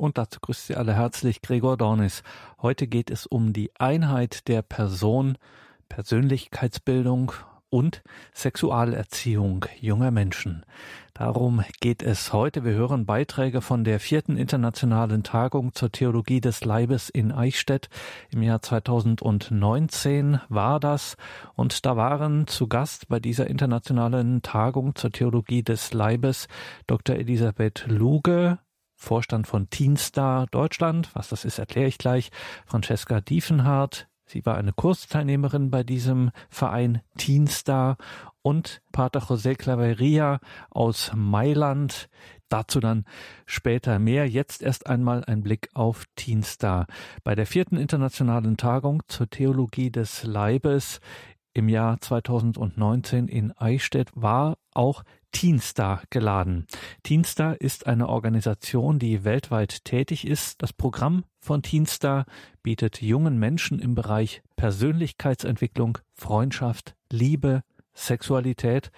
Und dazu grüßt Sie alle herzlich Gregor Dornis. Heute geht es um die Einheit der Person, Persönlichkeitsbildung und Sexualerziehung junger Menschen. Darum geht es heute. Wir hören Beiträge von der vierten internationalen Tagung zur Theologie des Leibes in Eichstätt. Im Jahr 2019 war das. Und da waren zu Gast bei dieser internationalen Tagung zur Theologie des Leibes Dr. Elisabeth Luge, Vorstand von Teenstar Deutschland. Was das ist, erkläre ich gleich. Francesca Diefenhardt. Sie war eine Kursteilnehmerin bei diesem Verein Teenstar und Pater José Claveria aus Mailand. Dazu dann später mehr. Jetzt erst einmal ein Blick auf Teenstar. Bei der vierten internationalen Tagung zur Theologie des Leibes im Jahr 2019 in Eichstätt war auch Teenstar geladen. Teenstar ist eine Organisation, die weltweit tätig ist. Das Programm von Teenstar bietet jungen Menschen im Bereich Persönlichkeitsentwicklung, Freundschaft, Liebe, Sexualität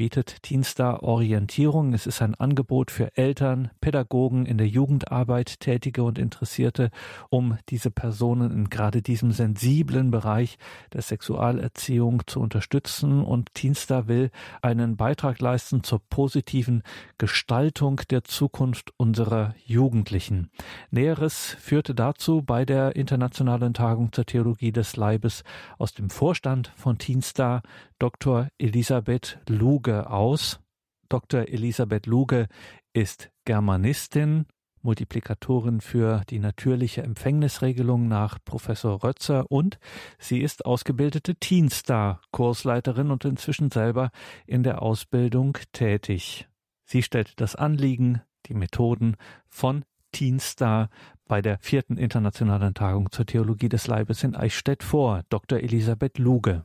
bietet Teenstar Orientierung. Es ist ein Angebot für Eltern, Pädagogen in der Jugendarbeit, Tätige und Interessierte, um diese Personen in gerade diesem sensiblen Bereich der Sexualerziehung zu unterstützen. Und Teenstar will einen Beitrag leisten zur positiven Gestaltung der Zukunft unserer Jugendlichen. Näheres führte dazu bei der Internationalen Tagung zur Theologie des Leibes aus dem Vorstand von Teenstar Dr. Elisabeth Luge aus. Dr. Elisabeth Luge ist Germanistin, Multiplikatorin für die natürliche Empfängnisregelung nach Professor Rötzer und sie ist ausgebildete Teenstar-Kursleiterin und inzwischen selber in der Ausbildung tätig. Sie stellt das Anliegen, die Methoden von Teenstar bei der vierten internationalen Tagung zur Theologie des Leibes in Eichstätt vor. Dr. Elisabeth Luge.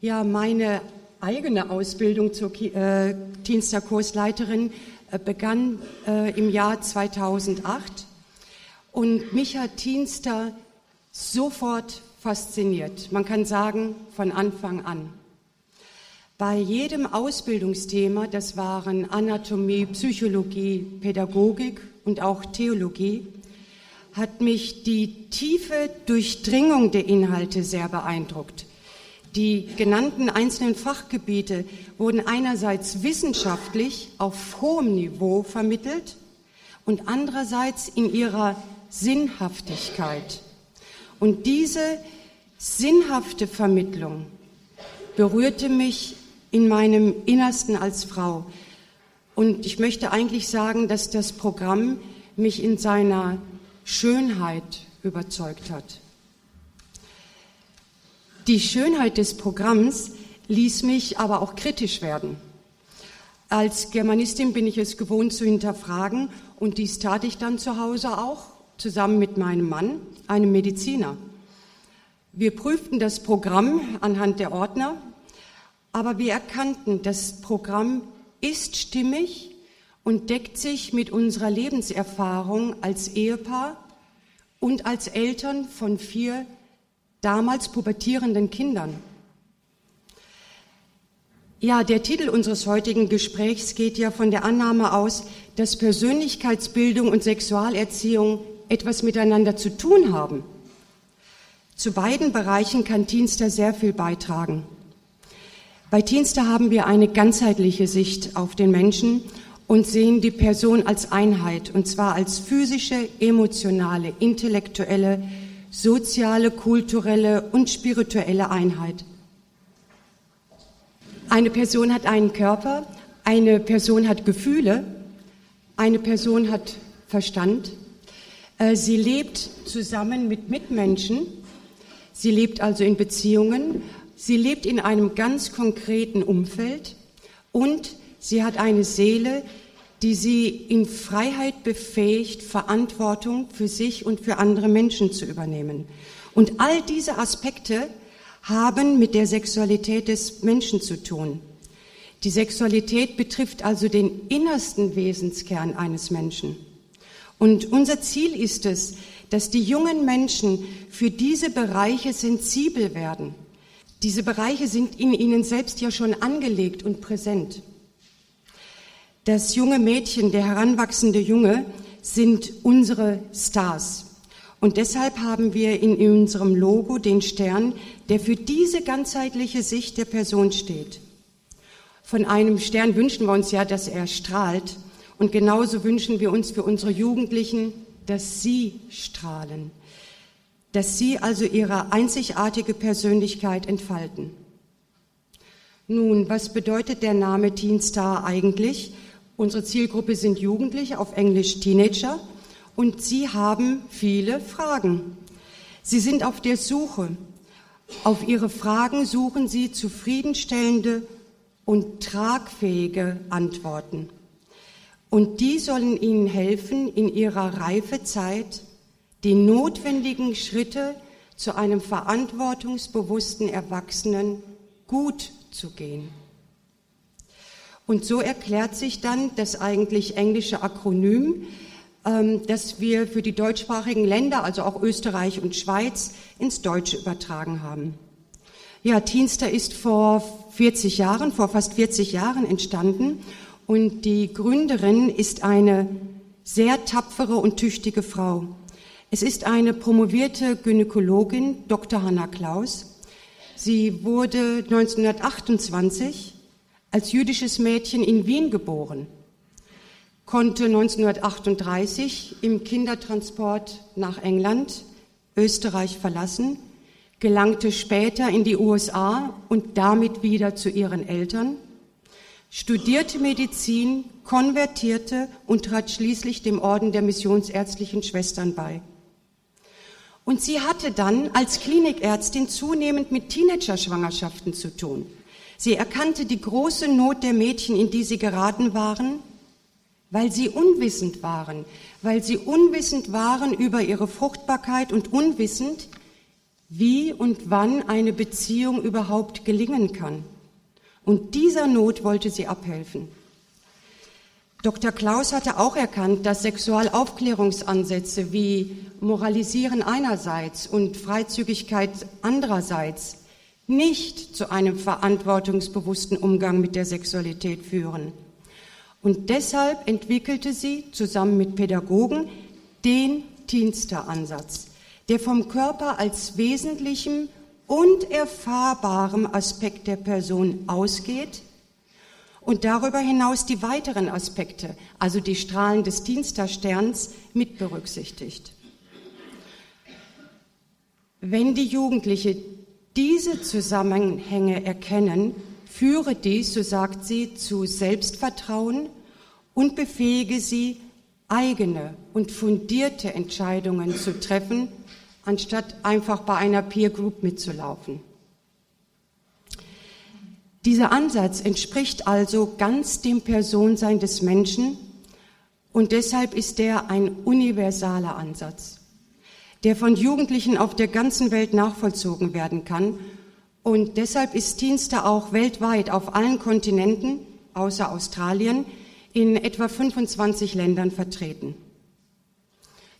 Ja, meine eigene Ausbildung zur äh, Dienstagkursleiterin äh, begann äh, im Jahr 2008 und mich hat Dienster sofort fasziniert. Man kann sagen, von Anfang an. Bei jedem Ausbildungsthema, das waren Anatomie, Psychologie, Pädagogik und auch Theologie, hat mich die tiefe Durchdringung der Inhalte sehr beeindruckt. Die genannten einzelnen Fachgebiete wurden einerseits wissenschaftlich auf hohem Niveau vermittelt und andererseits in ihrer Sinnhaftigkeit. Und diese sinnhafte Vermittlung berührte mich in meinem Innersten als Frau. Und ich möchte eigentlich sagen, dass das Programm mich in seiner Schönheit überzeugt hat. Die Schönheit des Programms ließ mich aber auch kritisch werden. Als Germanistin bin ich es gewohnt zu hinterfragen und dies tat ich dann zu Hause auch, zusammen mit meinem Mann, einem Mediziner. Wir prüften das Programm anhand der Ordner, aber wir erkannten, das Programm ist stimmig und deckt sich mit unserer Lebenserfahrung als Ehepaar und als Eltern von vier damals pubertierenden Kindern. Ja, der Titel unseres heutigen Gesprächs geht ja von der Annahme aus, dass Persönlichkeitsbildung und Sexualerziehung etwas miteinander zu tun haben. Zu beiden Bereichen kann Teamster sehr viel beitragen. Bei Teamster haben wir eine ganzheitliche Sicht auf den Menschen und sehen die Person als Einheit, und zwar als physische, emotionale, intellektuelle, soziale, kulturelle und spirituelle Einheit. Eine Person hat einen Körper, eine Person hat Gefühle, eine Person hat Verstand. Äh, sie lebt zusammen mit Mitmenschen. Sie lebt also in Beziehungen. Sie lebt in einem ganz konkreten Umfeld und sie hat eine Seele, die sie in Freiheit befähigt, Verantwortung für sich und für andere Menschen zu übernehmen. Und all diese Aspekte haben mit der Sexualität des Menschen zu tun. Die Sexualität betrifft also den innersten Wesenskern eines Menschen. Und unser Ziel ist es, dass die jungen Menschen für diese Bereiche sensibel werden. Diese Bereiche sind in ihnen selbst ja schon angelegt und präsent. Das junge Mädchen, der heranwachsende Junge, sind unsere Stars. Und deshalb haben wir in unserem Logo den Stern, der für diese ganzheitliche Sicht der Person steht. Von einem Stern wünschen wir uns ja, dass er strahlt. Und genauso wünschen wir uns für unsere Jugendlichen, dass sie strahlen. Dass sie also ihre einzigartige Persönlichkeit entfalten. Nun, was bedeutet der Name Teen Star eigentlich? Unsere Zielgruppe sind Jugendliche, auf Englisch Teenager und sie haben viele Fragen. Sie sind auf der Suche. Auf ihre Fragen suchen sie zufriedenstellende und tragfähige Antworten. Und die sollen ihnen helfen, in ihrer Reifezeit die notwendigen Schritte zu einem verantwortungsbewussten Erwachsenen gut zu gehen. Und so erklärt sich dann das eigentlich englische Akronym, ähm, das wir für die deutschsprachigen Länder, also auch Österreich und Schweiz, ins Deutsche übertragen haben. Ja, Teenster ist vor 40 Jahren, vor fast 40 Jahren entstanden und die Gründerin ist eine sehr tapfere und tüchtige Frau. Es ist eine promovierte Gynäkologin, Dr. Hanna Klaus. Sie wurde 1928 als jüdisches Mädchen in Wien geboren konnte 1938 im Kindertransport nach England, Österreich verlassen, gelangte später in die USA und damit wieder zu ihren Eltern, studierte Medizin, konvertierte und trat schließlich dem Orden der missionsärztlichen Schwestern bei. Und sie hatte dann als Klinikärztin zunehmend mit Teenager-Schwangerschaften zu tun. Sie erkannte die große Not der Mädchen, in die sie geraten waren, weil sie unwissend waren, weil sie unwissend waren über ihre Fruchtbarkeit und unwissend, wie und wann eine Beziehung überhaupt gelingen kann. Und dieser Not wollte sie abhelfen. Dr. Klaus hatte auch erkannt, dass Sexualaufklärungsansätze wie Moralisieren einerseits und Freizügigkeit andererseits nicht zu einem verantwortungsbewussten Umgang mit der Sexualität führen. Und deshalb entwickelte sie zusammen mit Pädagogen den Diensteransatz, der vom Körper als wesentlichem und erfahrbarem Aspekt der Person ausgeht und darüber hinaus die weiteren Aspekte, also die Strahlen des Dienstersterns, mit berücksichtigt. Wenn die Jugendliche diese Zusammenhänge erkennen, führe dies, so sagt sie, zu Selbstvertrauen und befähige sie, eigene und fundierte Entscheidungen zu treffen, anstatt einfach bei einer Peer Group mitzulaufen. Dieser Ansatz entspricht also ganz dem Personsein des Menschen und deshalb ist er ein universaler Ansatz, der von Jugendlichen auf der ganzen Welt nachvollzogen werden kann und deshalb ist Teamster auch weltweit auf allen Kontinenten, außer Australien, in etwa 25 Ländern vertreten.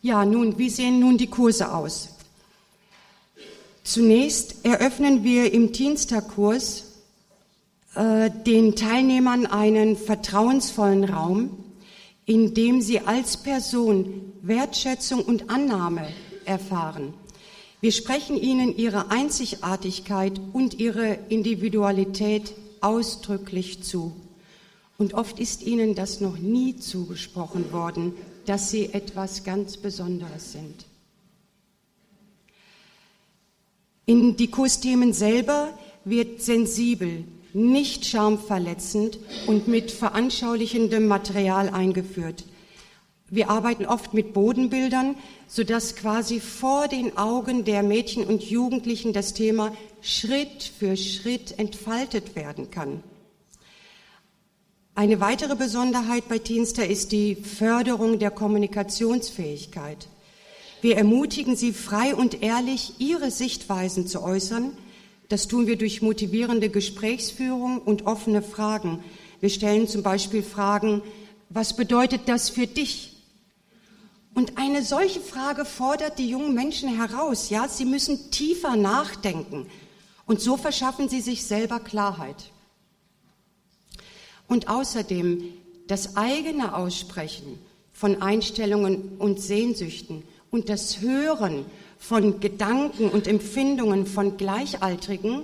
Ja, nun, wie sehen nun die Kurse aus? Zunächst eröffnen wir im Teamster-Kurs äh, den Teilnehmern einen vertrauensvollen Raum, in dem sie als Person Wertschätzung und Annahme erfahren. Wir sprechen ihnen ihre Einzigartigkeit und ihre Individualität ausdrücklich zu. Und oft ist ihnen das noch nie zugesprochen worden, dass sie etwas ganz Besonderes sind. In die Kursthemen selber wird sensibel, nicht schamverletzend und mit veranschaulichendem Material eingeführt. Wir arbeiten oft mit Bodenbildern, sodass quasi vor den Augen der Mädchen und Jugendlichen das Thema Schritt für Schritt entfaltet werden kann. Eine weitere Besonderheit bei Teenster ist die Förderung der Kommunikationsfähigkeit. Wir ermutigen sie frei und ehrlich, ihre Sichtweisen zu äußern. Das tun wir durch motivierende Gesprächsführung und offene Fragen. Wir stellen zum Beispiel Fragen, was bedeutet das für dich? Und eine solche Frage fordert die jungen Menschen heraus. Ja, sie müssen tiefer nachdenken. Und so verschaffen sie sich selber Klarheit. Und außerdem das eigene Aussprechen von Einstellungen und Sehnsüchten und das Hören von Gedanken und Empfindungen von Gleichaltrigen,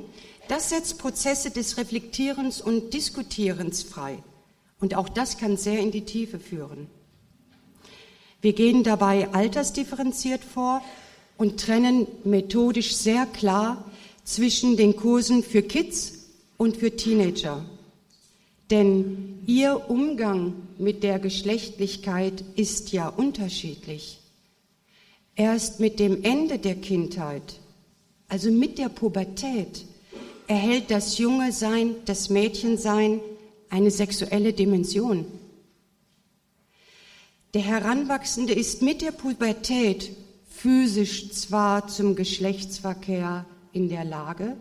das setzt Prozesse des Reflektierens und Diskutierens frei. Und auch das kann sehr in die Tiefe führen. Wir gehen dabei altersdifferenziert vor und trennen methodisch sehr klar zwischen den Kursen für Kids und für Teenager. Denn ihr Umgang mit der Geschlechtlichkeit ist ja unterschiedlich. Erst mit dem Ende der Kindheit, also mit der Pubertät, erhält das junge Sein, das Mädchensein eine sexuelle Dimension. Der Heranwachsende ist mit der Pubertät physisch zwar zum Geschlechtsverkehr in der Lage,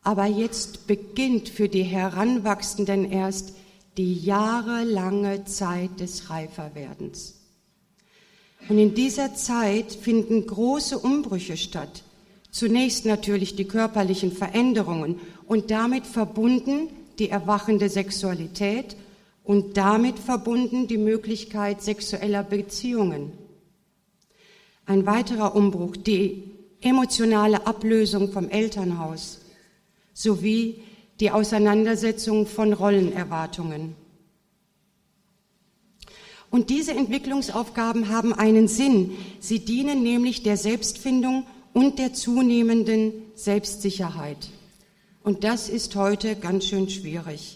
aber jetzt beginnt für die Heranwachsenden erst die jahrelange Zeit des Reiferwerdens. Und in dieser Zeit finden große Umbrüche statt. Zunächst natürlich die körperlichen Veränderungen und damit verbunden die erwachende Sexualität und damit verbunden die Möglichkeit sexueller Beziehungen. Ein weiterer Umbruch, die emotionale Ablösung vom Elternhaus sowie die Auseinandersetzung von Rollenerwartungen. Und diese Entwicklungsaufgaben haben einen Sinn. Sie dienen nämlich der Selbstfindung und der zunehmenden Selbstsicherheit. Und das ist heute ganz schön schwierig.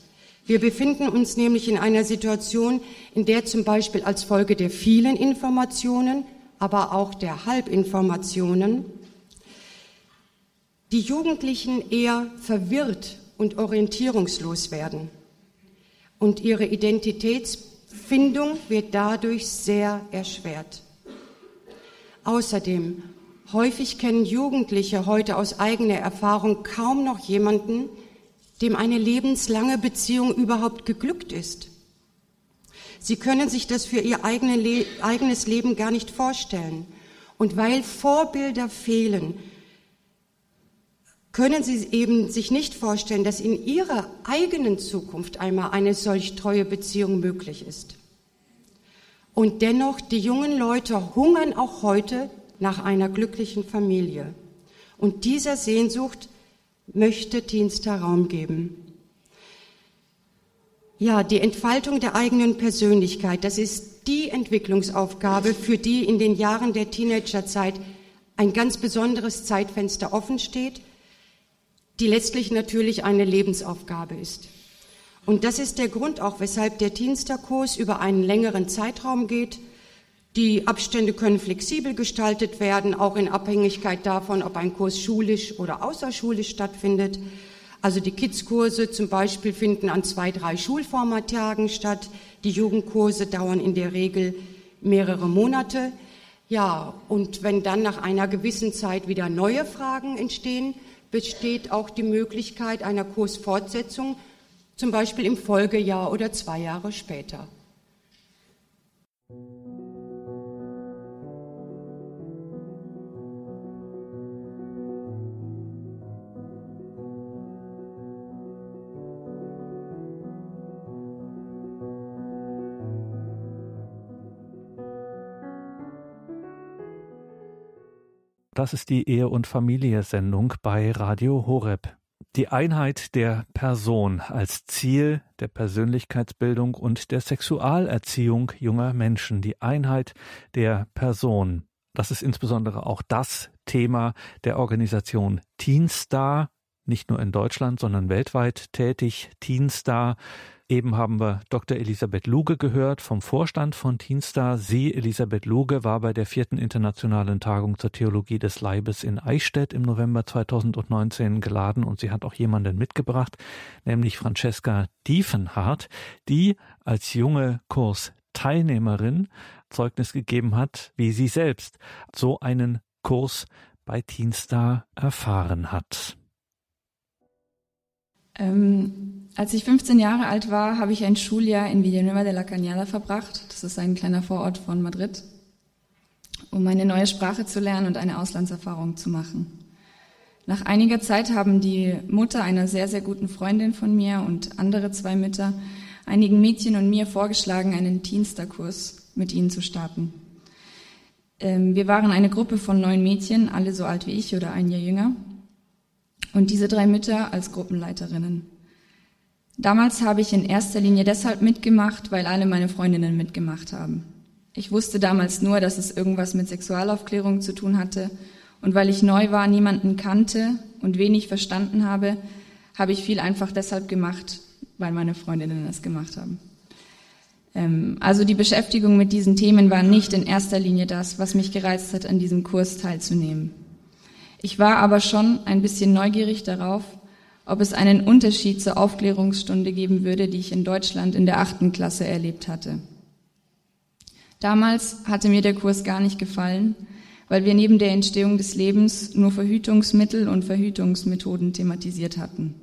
Wir befinden uns nämlich in einer Situation, in der zum Beispiel als Folge der vielen Informationen, aber auch der Halbinformationen die Jugendlichen eher verwirrt und orientierungslos werden. Und ihre Identitätsfindung wird dadurch sehr erschwert. Außerdem, häufig kennen Jugendliche heute aus eigener Erfahrung kaum noch jemanden, dem eine lebenslange Beziehung überhaupt geglückt ist. Sie können sich das für ihr eigenes Leben gar nicht vorstellen. Und weil Vorbilder fehlen, können Sie eben sich nicht vorstellen, dass in Ihrer eigenen Zukunft einmal eine solch treue Beziehung möglich ist. Und dennoch, die jungen Leute hungern auch heute nach einer glücklichen Familie. Und dieser Sehnsucht möchte Dienster Raum geben. Ja, die Entfaltung der eigenen Persönlichkeit, das ist die Entwicklungsaufgabe, für die in den Jahren der Teenagerzeit ein ganz besonderes Zeitfenster offen steht die letztlich natürlich eine Lebensaufgabe ist. Und das ist der Grund auch, weshalb der Diensterkurs über einen längeren Zeitraum geht. Die Abstände können flexibel gestaltet werden, auch in Abhängigkeit davon, ob ein Kurs schulisch oder außerschulisch stattfindet. Also die Kids-Kurse zum Beispiel finden an zwei, drei Schulformattagen statt. Die Jugendkurse dauern in der Regel mehrere Monate. Ja, und wenn dann nach einer gewissen Zeit wieder neue Fragen entstehen, besteht auch die Möglichkeit einer Kursfortsetzung, zum Beispiel im Folgejahr oder zwei Jahre später. Das ist die Ehe- und Familie-Sendung bei Radio Horeb. Die Einheit der Person als Ziel der Persönlichkeitsbildung und der Sexualerziehung junger Menschen. Die Einheit der Person. Das ist insbesondere auch das Thema der Organisation Teenstar, nicht nur in Deutschland, sondern weltweit tätig. Teenstar Eben haben wir Dr. Elisabeth Luge gehört vom Vorstand von Teenstar. Sie, Elisabeth Luge, war bei der vierten internationalen Tagung zur Theologie des Leibes in Eichstätt im November 2019 geladen und sie hat auch jemanden mitgebracht, nämlich Francesca Diefenhardt, die als junge Kursteilnehmerin Zeugnis gegeben hat, wie sie selbst so einen Kurs bei Teenstar erfahren hat. Ähm als ich 15 Jahre alt war, habe ich ein Schuljahr in Villanueva de la Cañada verbracht. Das ist ein kleiner Vorort von Madrid, um eine neue Sprache zu lernen und eine Auslandserfahrung zu machen. Nach einiger Zeit haben die Mutter einer sehr, sehr guten Freundin von mir und andere zwei Mütter einigen Mädchen und mir vorgeschlagen, einen Teensterkurs mit ihnen zu starten. Ähm, wir waren eine Gruppe von neun Mädchen, alle so alt wie ich oder ein Jahr jünger. Und diese drei Mütter als Gruppenleiterinnen. Damals habe ich in erster Linie deshalb mitgemacht, weil alle meine Freundinnen mitgemacht haben. Ich wusste damals nur, dass es irgendwas mit Sexualaufklärung zu tun hatte. Und weil ich neu war, niemanden kannte und wenig verstanden habe, habe ich viel einfach deshalb gemacht, weil meine Freundinnen es gemacht haben. Ähm, also die Beschäftigung mit diesen Themen war nicht in erster Linie das, was mich gereizt hat, an diesem Kurs teilzunehmen. Ich war aber schon ein bisschen neugierig darauf, ob es einen Unterschied zur Aufklärungsstunde geben würde, die ich in Deutschland in der achten Klasse erlebt hatte. Damals hatte mir der Kurs gar nicht gefallen, weil wir neben der Entstehung des Lebens nur Verhütungsmittel und Verhütungsmethoden thematisiert hatten.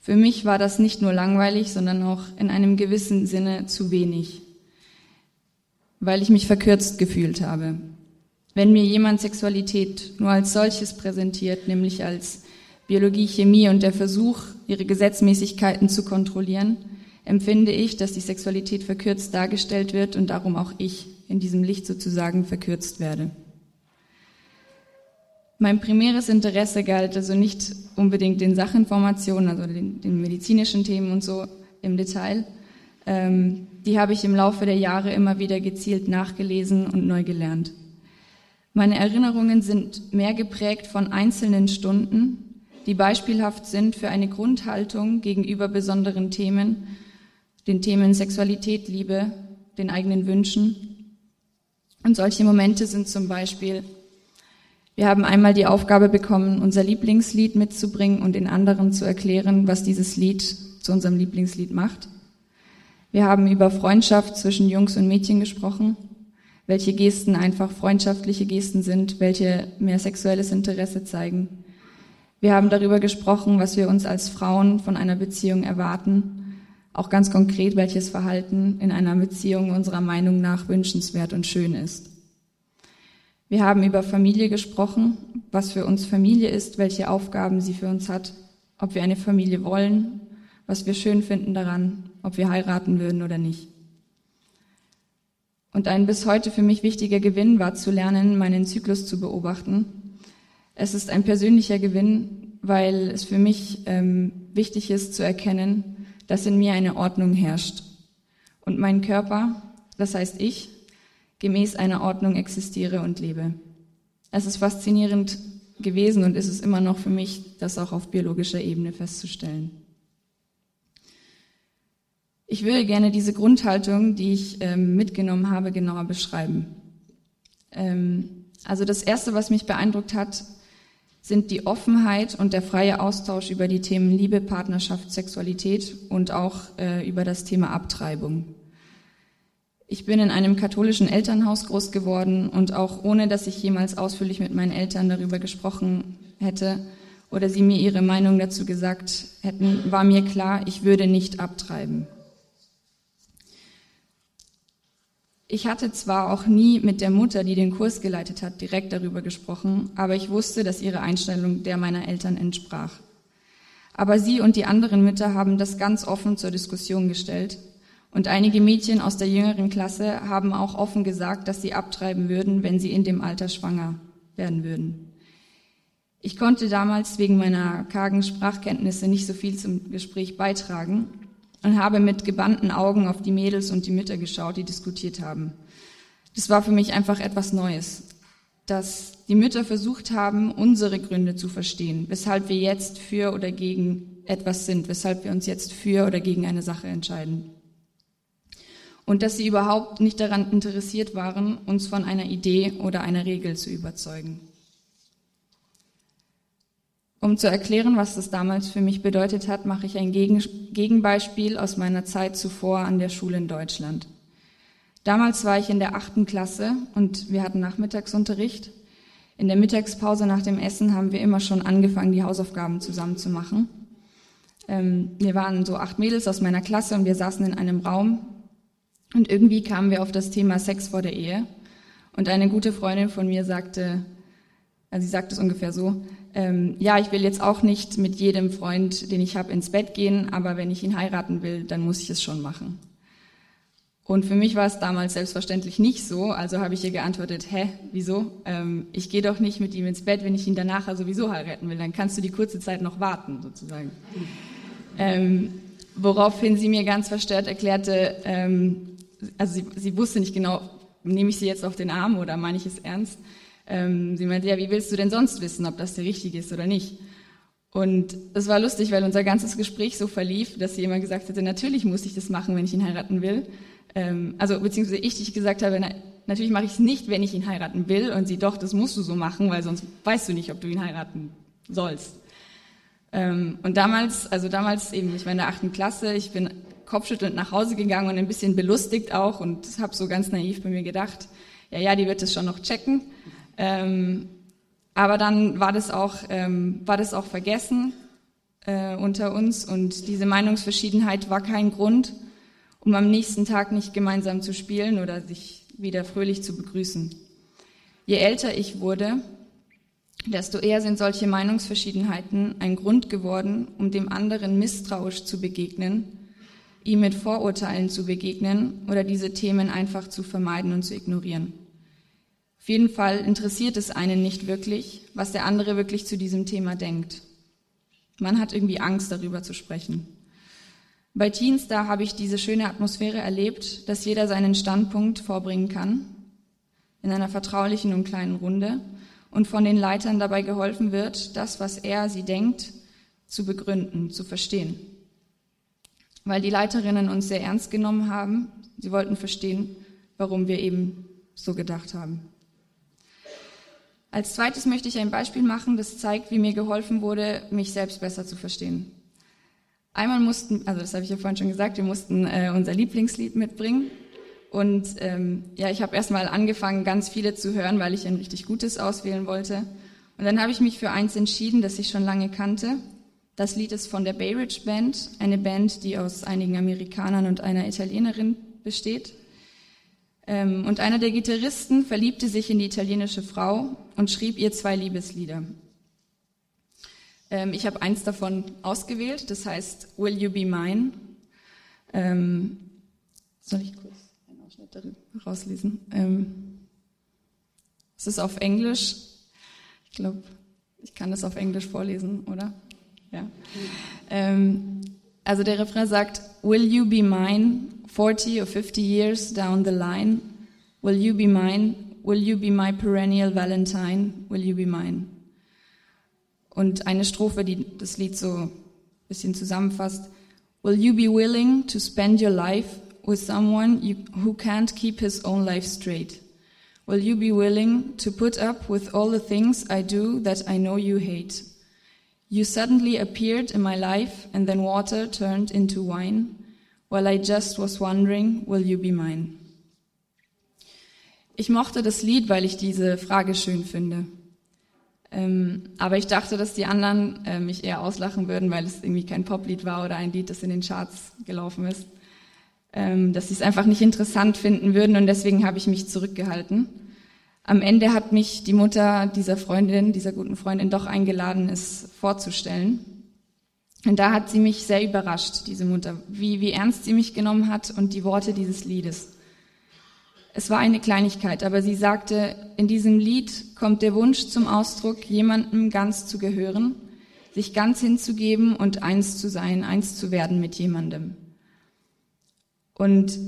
Für mich war das nicht nur langweilig, sondern auch in einem gewissen Sinne zu wenig, weil ich mich verkürzt gefühlt habe. Wenn mir jemand Sexualität nur als solches präsentiert, nämlich als Biologie, Chemie und der Versuch, ihre Gesetzmäßigkeiten zu kontrollieren, empfinde ich, dass die Sexualität verkürzt dargestellt wird und darum auch ich in diesem Licht sozusagen verkürzt werde. Mein primäres Interesse galt also nicht unbedingt den Sachinformationen, also den, den medizinischen Themen und so im Detail. Ähm, die habe ich im Laufe der Jahre immer wieder gezielt nachgelesen und neu gelernt. Meine Erinnerungen sind mehr geprägt von einzelnen Stunden, die beispielhaft sind für eine Grundhaltung gegenüber besonderen Themen, den Themen Sexualität, Liebe, den eigenen Wünschen. Und solche Momente sind zum Beispiel wir haben einmal die Aufgabe bekommen, unser Lieblingslied mitzubringen und den anderen zu erklären, was dieses Lied zu unserem Lieblingslied macht. Wir haben über Freundschaft zwischen Jungs und Mädchen gesprochen, welche Gesten einfach freundschaftliche Gesten sind, welche mehr sexuelles Interesse zeigen. Wir haben darüber gesprochen, was wir uns als Frauen von einer Beziehung erwarten, auch ganz konkret, welches Verhalten in einer Beziehung unserer Meinung nach wünschenswert und schön ist. Wir haben über Familie gesprochen, was für uns Familie ist, welche Aufgaben sie für uns hat, ob wir eine Familie wollen, was wir schön finden daran, ob wir heiraten würden oder nicht. Und ein bis heute für mich wichtiger Gewinn war zu lernen, meinen Zyklus zu beobachten. Es ist ein persönlicher Gewinn, weil es für mich ähm, wichtig ist zu erkennen, dass in mir eine Ordnung herrscht. Und mein Körper, das heißt ich, gemäß einer Ordnung existiere und lebe. Es ist faszinierend gewesen und ist es immer noch für mich, das auch auf biologischer Ebene festzustellen. Ich würde gerne diese Grundhaltung, die ich ähm, mitgenommen habe, genauer beschreiben. Ähm, also das Erste, was mich beeindruckt hat, sind die Offenheit und der freie Austausch über die Themen Liebe, Partnerschaft, Sexualität und auch äh, über das Thema Abtreibung. Ich bin in einem katholischen Elternhaus groß geworden und auch ohne, dass ich jemals ausführlich mit meinen Eltern darüber gesprochen hätte oder sie mir ihre Meinung dazu gesagt hätten, war mir klar, ich würde nicht abtreiben. Ich hatte zwar auch nie mit der Mutter, die den Kurs geleitet hat, direkt darüber gesprochen, aber ich wusste, dass ihre Einstellung der meiner Eltern entsprach. Aber sie und die anderen Mütter haben das ganz offen zur Diskussion gestellt und einige Mädchen aus der jüngeren Klasse haben auch offen gesagt, dass sie abtreiben würden, wenn sie in dem Alter schwanger werden würden. Ich konnte damals wegen meiner kargen Sprachkenntnisse nicht so viel zum Gespräch beitragen und habe mit gebannten Augen auf die Mädels und die Mütter geschaut, die diskutiert haben. Das war für mich einfach etwas Neues, dass die Mütter versucht haben, unsere Gründe zu verstehen, weshalb wir jetzt für oder gegen etwas sind, weshalb wir uns jetzt für oder gegen eine Sache entscheiden und dass sie überhaupt nicht daran interessiert waren, uns von einer Idee oder einer Regel zu überzeugen. Um zu erklären, was das damals für mich bedeutet hat, mache ich ein Gegenbeispiel aus meiner Zeit zuvor an der Schule in Deutschland. Damals war ich in der achten Klasse und wir hatten Nachmittagsunterricht. In der Mittagspause nach dem Essen haben wir immer schon angefangen, die Hausaufgaben zusammen zu machen. Ähm, wir waren so acht Mädels aus meiner Klasse und wir saßen in einem Raum und irgendwie kamen wir auf das Thema Sex vor der Ehe. Und eine gute Freundin von mir sagte, Also sie sagt es ungefähr so, ähm, ja, ich will jetzt auch nicht mit jedem Freund, den ich habe, ins Bett gehen, aber wenn ich ihn heiraten will, dann muss ich es schon machen. Und für mich war es damals selbstverständlich nicht so, also habe ich ihr geantwortet, hä, wieso? Ähm, ich gehe doch nicht mit ihm ins Bett, wenn ich ihn danach sowieso heiraten will, dann kannst du die kurze Zeit noch warten, sozusagen. Ähm, woraufhin sie mir ganz verstört erklärte, ähm, also sie, sie wusste nicht genau, nehme ich sie jetzt auf den Arm oder meine ich es ernst? Ähm, sie meinte, ja, wie willst du denn sonst wissen, ob das der richtige ist oder nicht? Und es war lustig, weil unser ganzes Gespräch so verlief, dass sie immer gesagt hatte, natürlich muss ich das machen, wenn ich ihn heiraten will. Ähm, also beziehungsweise ich, die ich gesagt habe, na, natürlich mache ich es nicht, wenn ich ihn heiraten will. Und sie, doch, das musst du so machen, weil sonst weißt du nicht, ob du ihn heiraten sollst. Ähm, und damals, also damals eben, ich war in der achten Klasse, ich bin kopfschüttelnd nach Hause gegangen und ein bisschen belustigt auch und habe so ganz naiv bei mir gedacht, ja, ja, die wird es schon noch checken. Ähm, aber dann war das auch, ähm, war das auch vergessen äh, unter uns und diese Meinungsverschiedenheit war kein Grund, um am nächsten Tag nicht gemeinsam zu spielen oder sich wieder fröhlich zu begrüßen. Je älter ich wurde, desto eher sind solche Meinungsverschiedenheiten ein Grund geworden, um dem anderen misstrauisch zu begegnen, ihm mit Vorurteilen zu begegnen oder diese Themen einfach zu vermeiden und zu ignorieren. Auf jeden Fall interessiert es einen nicht wirklich, was der andere wirklich zu diesem Thema denkt. Man hat irgendwie Angst, darüber zu sprechen. Bei Teenstar habe ich diese schöne Atmosphäre erlebt, dass jeder seinen Standpunkt vorbringen kann, in einer vertraulichen und kleinen Runde, und von den Leitern dabei geholfen wird, das, was er sie denkt, zu begründen, zu verstehen. Weil die Leiterinnen uns sehr ernst genommen haben, sie wollten verstehen, warum wir eben so gedacht haben. Als zweites möchte ich ein Beispiel machen, das zeigt, wie mir geholfen wurde, mich selbst besser zu verstehen. Einmal mussten, also das habe ich ja vorhin schon gesagt, wir mussten äh, unser Lieblingslied mitbringen. Und ähm, ja, ich habe erstmal angefangen, ganz viele zu hören, weil ich ein richtig gutes auswählen wollte. Und dann habe ich mich für eins entschieden, das ich schon lange kannte. Das Lied ist von der Bay Ridge Band, eine Band, die aus einigen Amerikanern und einer Italienerin besteht. Ähm, und einer der Gitarristen verliebte sich in die italienische Frau und schrieb ihr zwei Liebeslieder. Ähm, ich habe eins davon ausgewählt, das heißt Will You Be Mine. Ähm, soll ich kurz einen Ausschnitt darüber rauslesen? es ist auf Englisch. Ich glaube, ich kann das auf Englisch vorlesen, oder? Ja. also der Refrain sagt, Will you be mine? 40 or 50 years down the line, will you be mine? Will you be my perennial Valentine? Will you be mine? Und eine Strophe, die das Lied so ein bisschen zusammenfasst. Will you be willing to spend your life with someone you, who can't keep his own life straight? Will you be willing to put up with all the things I do that I know you hate? You suddenly appeared in my life and then water turned into wine. While I just was wondering, will you be mine? Ich mochte das Lied, weil ich diese Frage schön finde. Ähm, aber ich dachte, dass die anderen äh, mich eher auslachen würden, weil es irgendwie kein Poplied war oder ein Lied, das in den Charts gelaufen ist. Ähm, dass sie es einfach nicht interessant finden würden und deswegen habe ich mich zurückgehalten. Am Ende hat mich die Mutter dieser Freundin, dieser guten Freundin, doch eingeladen, es vorzustellen. Und da hat sie mich sehr überrascht, diese Mutter, wie, wie ernst sie mich genommen hat und die Worte dieses Liedes. Es war eine Kleinigkeit, aber sie sagte, in diesem Lied kommt der Wunsch zum Ausdruck, jemandem ganz zu gehören, sich ganz hinzugeben und eins zu sein, eins zu werden mit jemandem. Und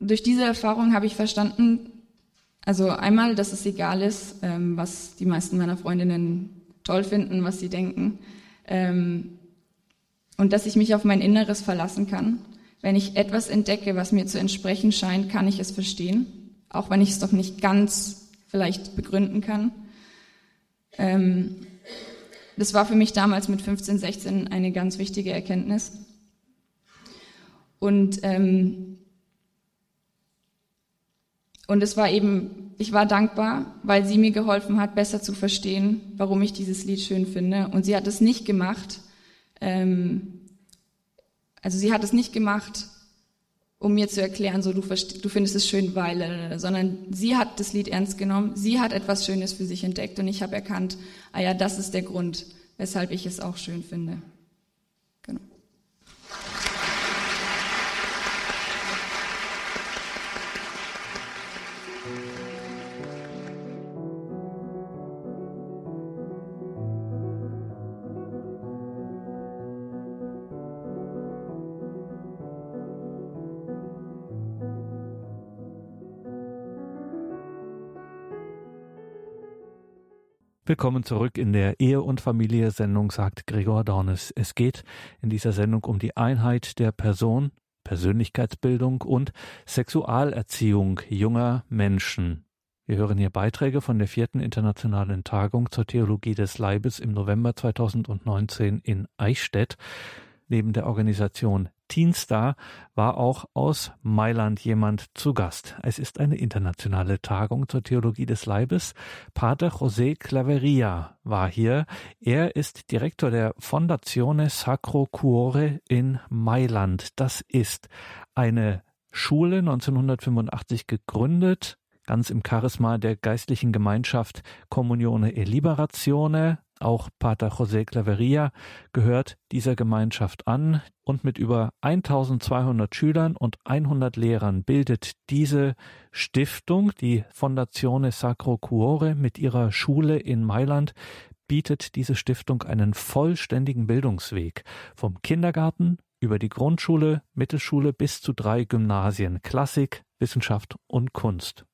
durch diese Erfahrung habe ich verstanden, also einmal, dass es egal ist, ähm, was die meisten meiner Freundinnen toll finden, was sie denken. Und dass ich mich auf mein Inneres verlassen kann. Wenn ich etwas entdecke, was mir zu entsprechen scheint, kann ich es verstehen, auch wenn ich es doch nicht ganz vielleicht begründen kann. Ähm, das war für mich damals mit 15, 16 eine ganz wichtige Erkenntnis. Und ähm, und es war eben, ich war dankbar, weil sie mir geholfen hat, besser zu verstehen, warum ich dieses Lied schön finde. Und sie hat es nicht gemacht, ähm, also sie hat es nicht gemacht, um mir zu erklären, so du, du findest es schön, weil, sondern sie hat das Lied ernst genommen, sie hat etwas Schönes für sich entdeckt und ich habe erkannt, ah ja, das ist der Grund, weshalb ich es auch schön finde. Willkommen zurück in der Ehe- und Familie-Sendung, sagt Gregor Dornes. Es geht in dieser Sendung um die Einheit der Person, Persönlichkeitsbildung und Sexualerziehung junger Menschen. Wir hören hier Beiträge von der vierten internationalen Tagung zur Theologie des Leibes im November 2019 in Eichstätt. Neben der Organisation Teenstar war auch aus Mailand jemand zu Gast. Es ist eine internationale Tagung zur Theologie des Leibes. Pater José Claveria war hier. Er ist Direktor der Fondazione Sacro Cuore in Mailand. Das ist eine Schule 1985 gegründet, ganz im Charisma der geistlichen Gemeinschaft Communione e Liberazione, auch Pater José Claveria gehört dieser Gemeinschaft an und mit über 1200 Schülern und 100 Lehrern bildet diese Stiftung, die Fondazione Sacro Cuore mit ihrer Schule in Mailand, bietet diese Stiftung einen vollständigen Bildungsweg vom Kindergarten über die Grundschule, Mittelschule bis zu drei Gymnasien, Klassik, Wissenschaft und Kunst.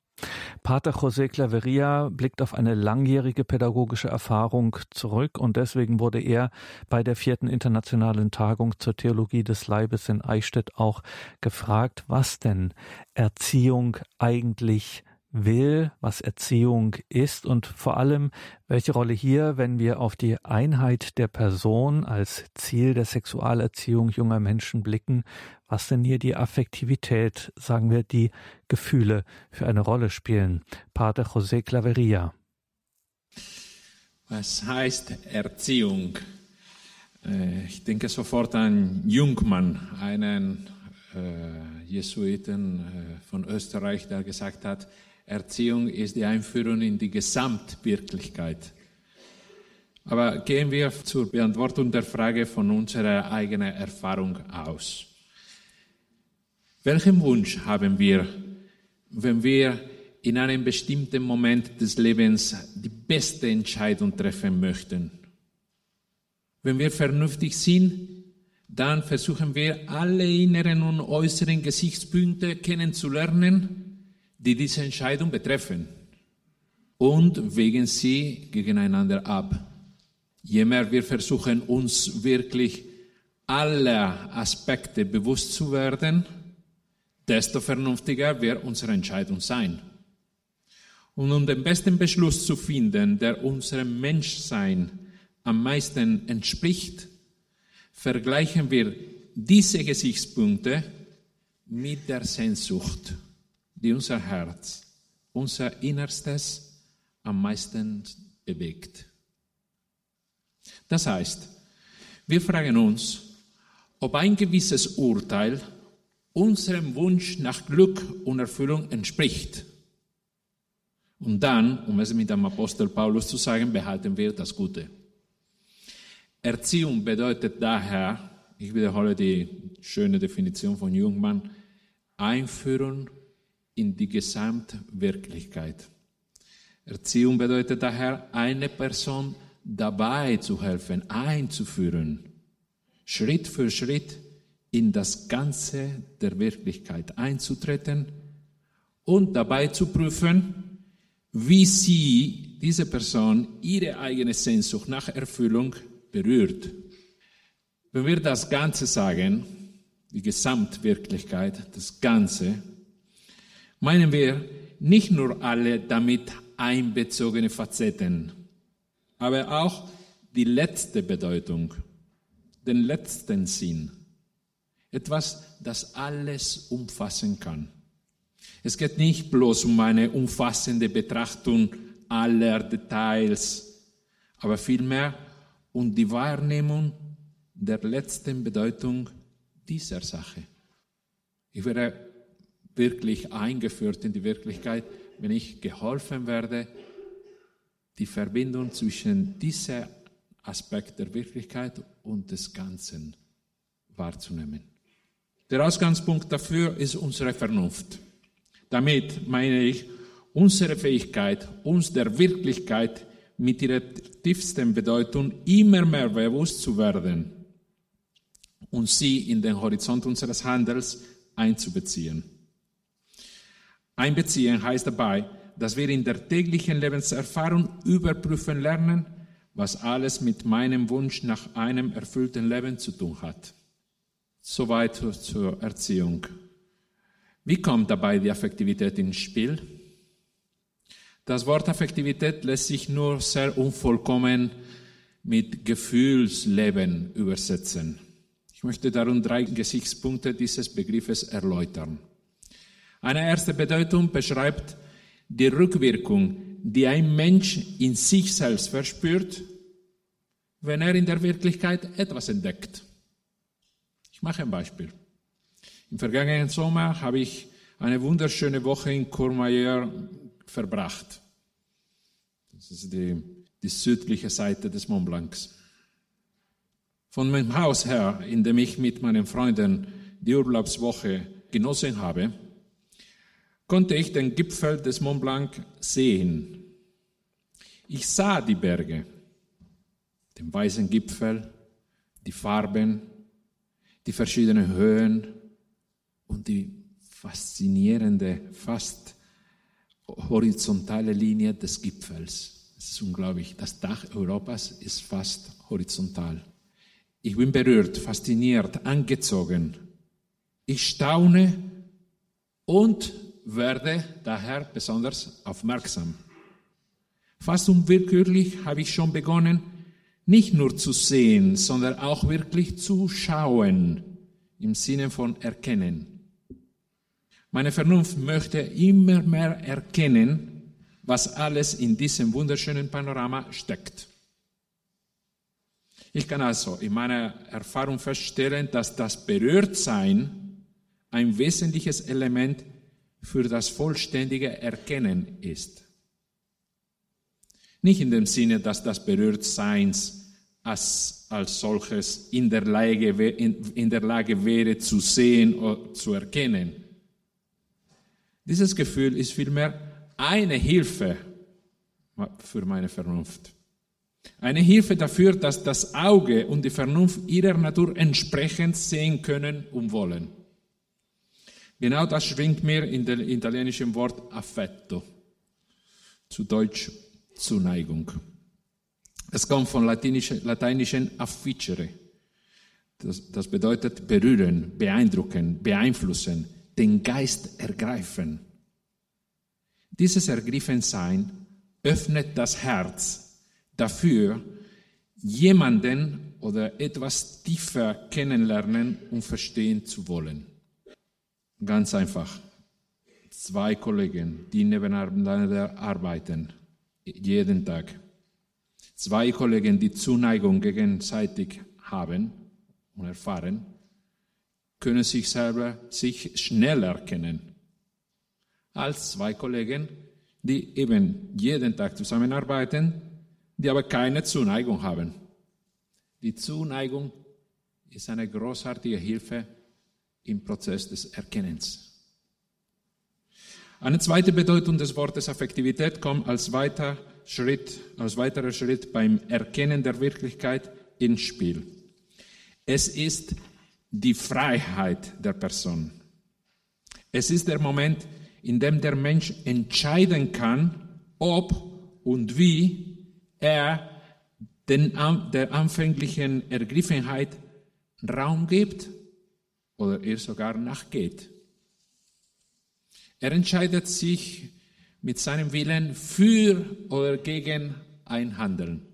Pater José Claveria blickt auf eine langjährige pädagogische Erfahrung zurück und deswegen wurde er bei der vierten internationalen Tagung zur Theologie des Leibes in Eichstätt auch gefragt, was denn Erziehung eigentlich will, was Erziehung ist und vor allem, welche Rolle hier, wenn wir auf die Einheit der Person als Ziel der Sexualerziehung junger Menschen blicken, was denn hier die Affektivität, sagen wir, die Gefühle für eine Rolle spielen. Pater José Claveria. Was heißt Erziehung? Äh, ich denke sofort an Jungmann, einen äh, Jesuiten äh, von Österreich, der gesagt hat, Erziehung ist die Einführung in die Gesamtwirklichkeit. Aber gehen wir zur Beantwortung der Frage von unserer eigenen Erfahrung aus. Welchen Wunsch haben wir, wenn wir in einem bestimmten Moment des Lebens die beste Entscheidung treffen möchten? Wenn wir vernünftig sind, dann versuchen wir alle inneren und äußeren Gesichtspunkte kennenzulernen die diese Entscheidung betreffen und wägen sie gegeneinander ab. Je mehr wir versuchen, uns wirklich aller Aspekte bewusst zu werden, desto vernünftiger wird unsere Entscheidung sein. Und um den besten Beschluss zu finden, der unserem Menschsein am meisten entspricht, vergleichen wir diese Gesichtspunkte mit der Sehnsucht die unser Herz, unser Innerstes am meisten bewegt. Das heißt, wir fragen uns, ob ein gewisses Urteil unserem Wunsch nach Glück und Erfüllung entspricht. Und dann, um es mit dem Apostel Paulus zu sagen, behalten wir das Gute. Erziehung bedeutet daher, ich wiederhole die schöne Definition von Jungmann, Einführung in die Gesamtwirklichkeit. Erziehung bedeutet daher, eine Person dabei zu helfen, einzuführen, Schritt für Schritt in das Ganze der Wirklichkeit einzutreten und dabei zu prüfen, wie sie, diese Person, ihre eigene Sehnsucht nach Erfüllung berührt. Wenn wir das Ganze sagen, die Gesamtwirklichkeit, das Ganze, meinen wir nicht nur alle damit einbezogene Facetten, aber auch die letzte Bedeutung, den letzten Sinn. Etwas, das alles umfassen kann. Es geht nicht bloß um eine umfassende Betrachtung aller Details, aber vielmehr um die Wahrnehmung der letzten Bedeutung dieser Sache. Ich werde wirklich eingeführt in die Wirklichkeit, wenn ich geholfen werde, die Verbindung zwischen diesem Aspekt der Wirklichkeit und des Ganzen wahrzunehmen. Der Ausgangspunkt dafür ist unsere Vernunft. Damit meine ich unsere Fähigkeit, uns der Wirklichkeit mit ihrer tiefsten Bedeutung immer mehr bewusst zu werden und sie in den Horizont unseres Handels einzubeziehen. Einbeziehen heißt dabei, dass wir in der täglichen Lebenserfahrung überprüfen lernen, was alles mit meinem Wunsch nach einem erfüllten Leben zu tun hat. Soweit zur Erziehung. Wie kommt dabei die Affektivität ins Spiel? Das Wort Affektivität lässt sich nur sehr unvollkommen mit Gefühlsleben übersetzen. Ich möchte darum drei Gesichtspunkte dieses Begriffes erläutern. Eine erste Bedeutung beschreibt die Rückwirkung, die ein Mensch in sich selbst verspürt, wenn er in der Wirklichkeit etwas entdeckt. Ich mache ein Beispiel. Im vergangenen Sommer habe ich eine wunderschöne Woche in Courmayeur verbracht. Das ist die, die südliche Seite des Mont Blancs. Von meinem Haus her, in dem ich mit meinen Freunden die Urlaubswoche genossen habe, konnte ich den Gipfel des Mont Blanc sehen. Ich sah die Berge, den weißen Gipfel, die Farben, die verschiedenen Höhen und die faszinierende, fast horizontale Linie des Gipfels. Es ist unglaublich. Das Dach Europas ist fast horizontal. Ich bin berührt, fasziniert, angezogen. Ich staune und werde daher besonders aufmerksam. Fast unwillkürlich habe ich schon begonnen, nicht nur zu sehen, sondern auch wirklich zu schauen im Sinne von erkennen. Meine Vernunft möchte immer mehr erkennen, was alles in diesem wunderschönen Panorama steckt. Ich kann also in meiner Erfahrung feststellen, dass das Berührtsein ein wesentliches Element für das vollständige Erkennen ist. Nicht in dem Sinne, dass das Berührtseins als, als solches in der, Lage, in, in der Lage wäre zu sehen oder zu erkennen. Dieses Gefühl ist vielmehr eine Hilfe für meine Vernunft. Eine Hilfe dafür, dass das Auge und die Vernunft ihrer Natur entsprechend sehen können und wollen. Genau das schwingt mir in dem italienischen Wort affetto, zu Deutsch Zuneigung. Es kommt von lateinischen afficere. Das, das bedeutet berühren, beeindrucken, beeinflussen, den Geist ergreifen. Dieses Ergriffensein öffnet das Herz dafür, jemanden oder etwas tiefer kennenlernen und verstehen zu wollen. Ganz einfach. Zwei Kollegen, die nebeneinander arbeiten, jeden Tag. Zwei Kollegen, die Zuneigung gegenseitig haben und erfahren, können sich selber sich schneller erkennen als zwei Kollegen, die eben jeden Tag zusammenarbeiten, die aber keine Zuneigung haben. Die Zuneigung ist eine großartige Hilfe im Prozess des Erkennens. Eine zweite Bedeutung des Wortes Affektivität kommt als, weiter Schritt, als weiterer Schritt beim Erkennen der Wirklichkeit ins Spiel. Es ist die Freiheit der Person. Es ist der Moment, in dem der Mensch entscheiden kann, ob und wie er den, der anfänglichen Ergriffenheit Raum gibt oder ihr sogar nachgeht. Er entscheidet sich mit seinem Willen für oder gegen ein Handeln.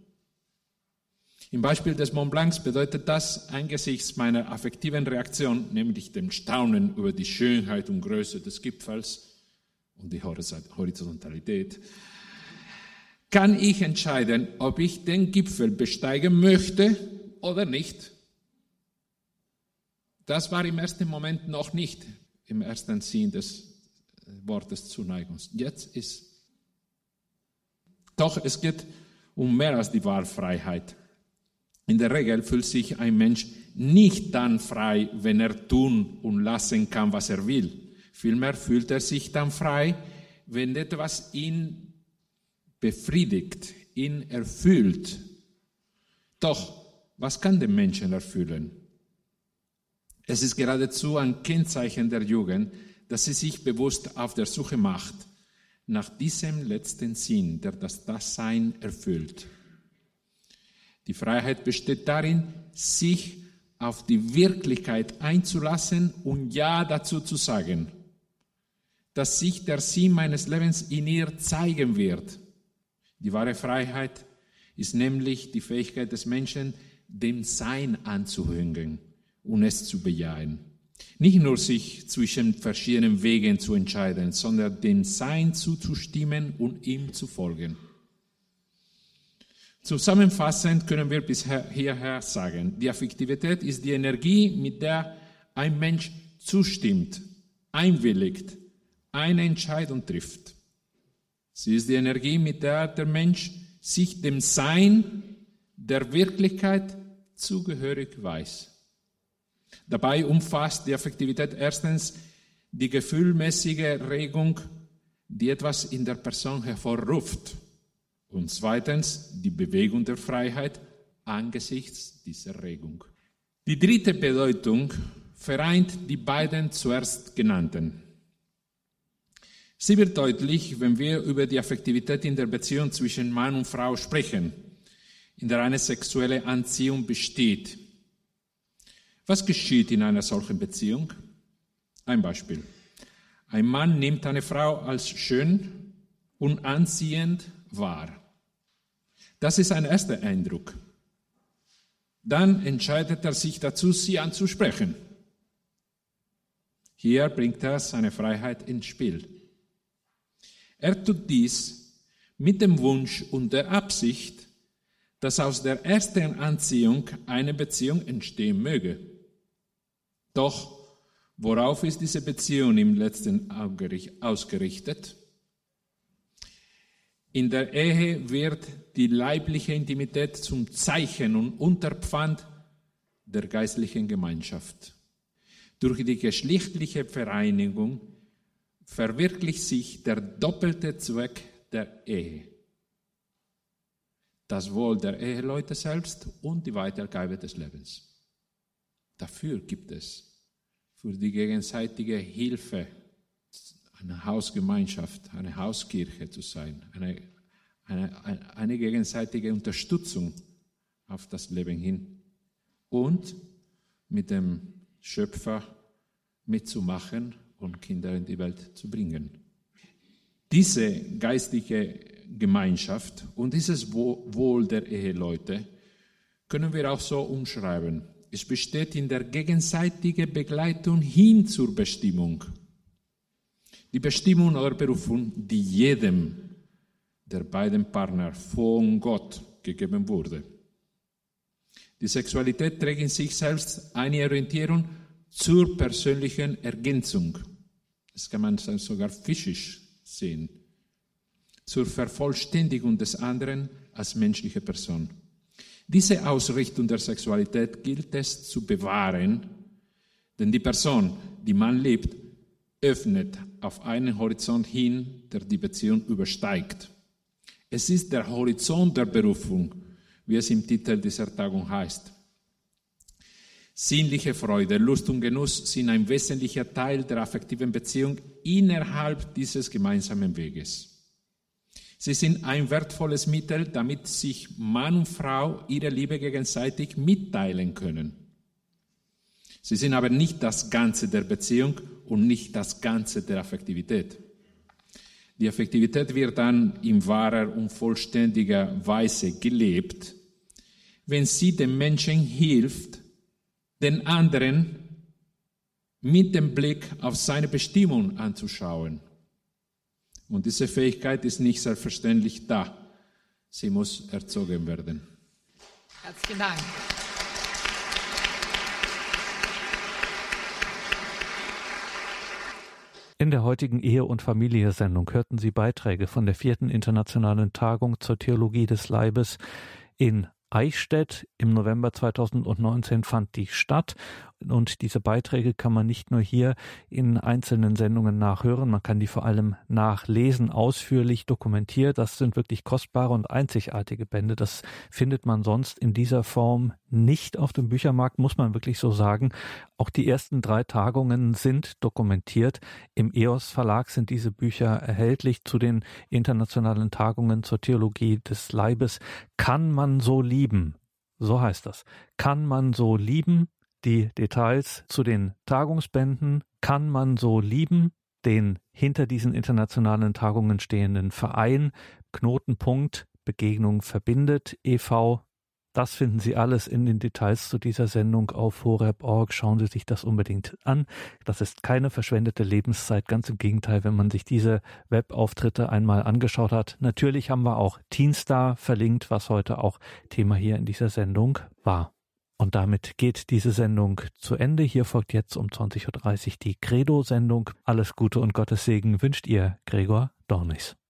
Im Beispiel des Mont Blancs bedeutet das angesichts meiner affektiven Reaktion, nämlich dem Staunen über die Schönheit und Größe des Gipfels und die Horizontalität, kann ich entscheiden, ob ich den Gipfel besteigen möchte oder nicht. Das war im ersten Moment noch nicht im ersten Sinn des Wortes Zuneigung. Jetzt ist. Doch es geht um mehr als die Wahlfreiheit. In der Regel fühlt sich ein Mensch nicht dann frei, wenn er tun und lassen kann, was er will. Vielmehr fühlt er sich dann frei, wenn etwas ihn befriedigt, ihn erfüllt. Doch, was kann den Menschen erfüllen? Es ist geradezu ein Kennzeichen der Jugend, dass sie sich bewusst auf der Suche macht nach diesem letzten Sinn, der das Dasein erfüllt. Die Freiheit besteht darin, sich auf die Wirklichkeit einzulassen und Ja dazu zu sagen, dass sich der Sinn meines Lebens in ihr zeigen wird. Die wahre Freiheit ist nämlich die Fähigkeit des Menschen, dem Sein anzuhängen und es zu bejahen. Nicht nur sich zwischen verschiedenen Wegen zu entscheiden, sondern dem Sein zuzustimmen und ihm zu folgen. Zusammenfassend können wir bis hierher sagen, die Affektivität ist die Energie, mit der ein Mensch zustimmt, einwilligt, eine Entscheidung trifft. Sie ist die Energie, mit der der Mensch sich dem Sein der Wirklichkeit zugehörig weiß. Dabei umfasst die Affektivität erstens die gefühlmäßige Regung, die etwas in der Person hervorruft. Und zweitens die Bewegung der Freiheit angesichts dieser Regung. Die dritte Bedeutung vereint die beiden zuerst genannten. Sie wird deutlich, wenn wir über die Affektivität in der Beziehung zwischen Mann und Frau sprechen, in der eine sexuelle Anziehung besteht. Was geschieht in einer solchen Beziehung? Ein Beispiel. Ein Mann nimmt eine Frau als schön und anziehend wahr. Das ist ein erster Eindruck. Dann entscheidet er sich dazu, sie anzusprechen. Hier bringt er seine Freiheit ins Spiel. Er tut dies mit dem Wunsch und der Absicht, dass aus der ersten Anziehung eine Beziehung entstehen möge. Doch worauf ist diese Beziehung im letzten ausgerichtet? In der Ehe wird die leibliche Intimität zum Zeichen und Unterpfand der geistlichen Gemeinschaft. Durch die geschlechtliche Vereinigung verwirklicht sich der doppelte Zweck der Ehe. Das Wohl der Eheleute selbst und die Weitergabe des Lebens. Dafür gibt es für die gegenseitige Hilfe eine Hausgemeinschaft, eine Hauskirche zu sein, eine, eine, eine gegenseitige Unterstützung auf das Leben hin und mit dem Schöpfer mitzumachen und Kinder in die Welt zu bringen. Diese geistliche Gemeinschaft und dieses Wohl der Eheleute können wir auch so umschreiben. Es besteht in der gegenseitigen Begleitung hin zur Bestimmung. Die Bestimmung oder Berufung, die jedem der beiden Partner von Gott gegeben wurde. Die Sexualität trägt in sich selbst eine Orientierung zur persönlichen Ergänzung. Das kann man sogar physisch sehen. Zur Vervollständigung des anderen als menschliche Person. Diese Ausrichtung der Sexualität gilt es zu bewahren, denn die Person, die man liebt, öffnet auf einen Horizont hin, der die Beziehung übersteigt. Es ist der Horizont der Berufung, wie es im Titel dieser Tagung heißt. Sinnliche Freude, Lust und Genuss sind ein wesentlicher Teil der affektiven Beziehung innerhalb dieses gemeinsamen Weges. Sie sind ein wertvolles Mittel, damit sich Mann und Frau ihre Liebe gegenseitig mitteilen können. Sie sind aber nicht das Ganze der Beziehung und nicht das Ganze der Affektivität. Die Affektivität wird dann in wahrer und vollständiger Weise gelebt, wenn sie dem Menschen hilft, den anderen mit dem Blick auf seine Bestimmung anzuschauen und diese Fähigkeit ist nicht selbstverständlich da. Sie muss erzogen werden. Herzlichen Dank. In der heutigen Ehe- und Familie-Sendung hörten Sie Beiträge von der vierten internationalen Tagung zur Theologie des Leibes in Eichstätt. Im November 2019 fand die statt und diese Beiträge kann man nicht nur hier in einzelnen Sendungen nachhören, man kann die vor allem nachlesen, ausführlich dokumentiert. Das sind wirklich kostbare und einzigartige Bände. Das findet man sonst in dieser Form nicht auf dem Büchermarkt, muss man wirklich so sagen. Auch die ersten drei Tagungen sind dokumentiert. Im EOS Verlag sind diese Bücher erhältlich zu den internationalen Tagungen zur Theologie des Leibes. Kann man so lieben? So heißt das. Kann man so lieben? Die Details zu den Tagungsbänden kann man so lieben, den hinter diesen internationalen Tagungen stehenden Verein Knotenpunkt Begegnung verbindet e.V. Das finden Sie alles in den Details zu dieser Sendung auf horeb.org. Schauen Sie sich das unbedingt an. Das ist keine verschwendete Lebenszeit. Ganz im Gegenteil, wenn man sich diese Webauftritte einmal angeschaut hat. Natürlich haben wir auch Teenstar verlinkt, was heute auch Thema hier in dieser Sendung war. Und damit geht diese Sendung zu Ende. Hier folgt jetzt um 20.30 Uhr die Credo-Sendung. Alles Gute und Gottes Segen wünscht ihr, Gregor Dornis.